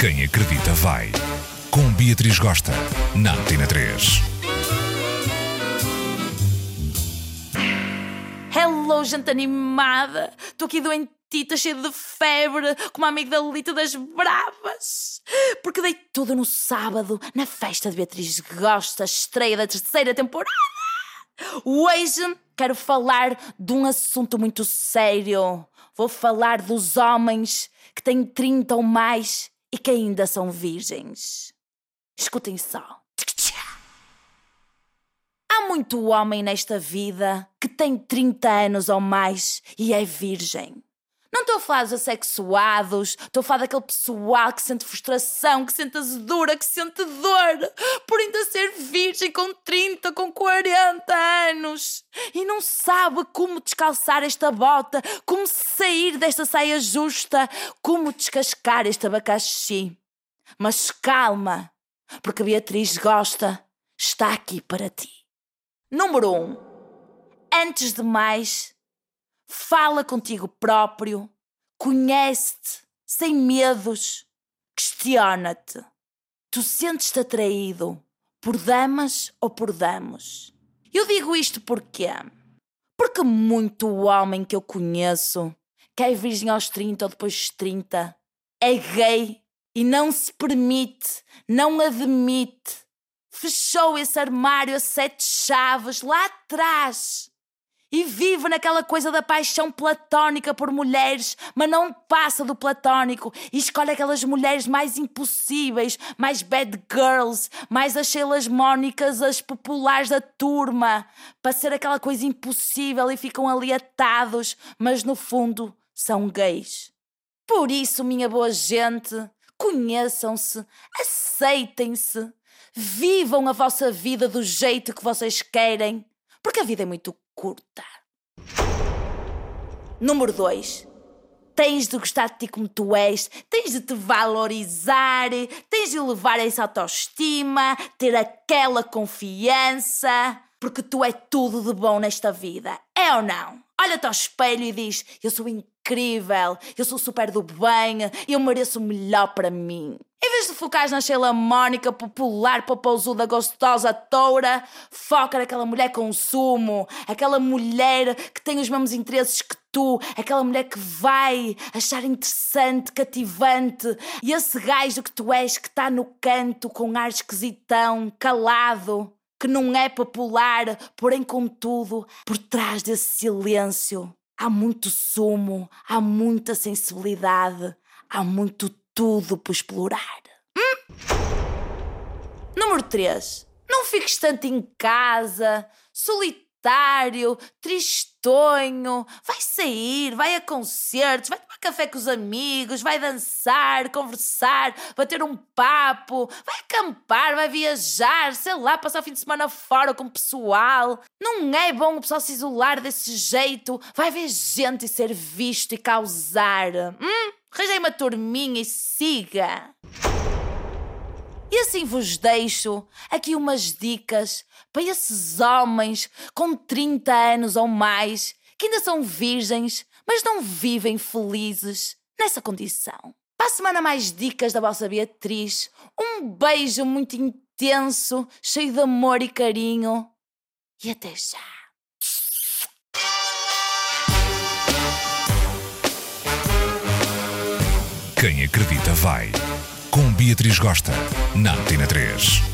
Quem acredita vai. Com Beatriz Gosta, na Antena 3. Hello, gente animada! Estou aqui doentita, cheia de febre, como a amiga da Lita das Bravas. Porque dei tudo no sábado, na festa de Beatriz Gosta, estreia da terceira temporada. Hoje quero falar de um assunto muito sério. Vou falar dos homens que têm 30 ou mais e que ainda são virgens. Escutem só. Há muito homem nesta vida que tem 30 anos ou mais e é virgem. Não estou a falar dos assexuados, estou a falar daquele pessoal que sente frustração, que sente azedura, que sente dor por ainda ser virgem com 30, com 40 anos e não sabe como descalçar esta bota, como sair desta saia justa, como descascar este abacaxi. Mas calma, porque a Beatriz gosta, está aqui para ti. Número 1. Um, antes de mais, fala contigo próprio, conhece-te, sem medos, questiona-te. Tu sentes-te atraído por damas ou por damos? Eu digo isto porque porque muito homem que eu conheço, que é virgem aos 30 ou depois dos 30, é gay e não se permite, não admite. Fechou esse armário a sete chaves lá atrás e vive naquela coisa da paixão platónica por mulheres, mas não passa do platónico e escolhe aquelas mulheres mais impossíveis, mais bad girls, mais as Sheilas Mónicas, as populares da turma, para ser aquela coisa impossível e ficam ali atados, mas no fundo são gays. Por isso, minha boa gente, conheçam-se, aceitem-se, vivam a vossa vida do jeito que vocês querem, porque a vida é muito curta. Número 2. Tens de gostar de ti como tu és, tens de te valorizar, tens de levar essa autoestima, ter aquela confiança, porque tu é tudo de bom nesta vida. É ou não? Olha-te ao espelho e diz: Eu sou incrível, eu sou super do bem, eu mereço o melhor para mim. Em vez de focar na Sheila Mónica popular, popouzuda, gostosa, toura, foca naquela mulher com sumo, aquela mulher que tem os mesmos interesses que tu, aquela mulher que vai achar interessante, cativante, e esse gajo que tu és que está no canto com ar esquisitão, calado, que não é popular, porém, contudo, por trás desse silêncio há muito sumo, há muita sensibilidade, há muito tudo por explorar. Hum? Número 3. Não fiques tanto em casa, solitário, tristonho. Vai sair, vai a concertos, vai tomar café com os amigos, vai dançar, conversar, bater um papo, vai acampar, vai viajar, sei lá, passar o fim de semana fora com o pessoal. Não é bom o pessoal se isolar desse jeito. Vai ver gente e ser visto e causar. Hum? Arranjei uma turminha e siga! E assim vos deixo aqui umas dicas para esses homens com 30 anos ou mais que ainda são virgens, mas não vivem felizes nessa condição. Para a semana, mais dicas da vossa Beatriz. Um beijo muito intenso, cheio de amor e carinho. E até já! Quem acredita vai. Com Beatriz Gosta, na Antena 3.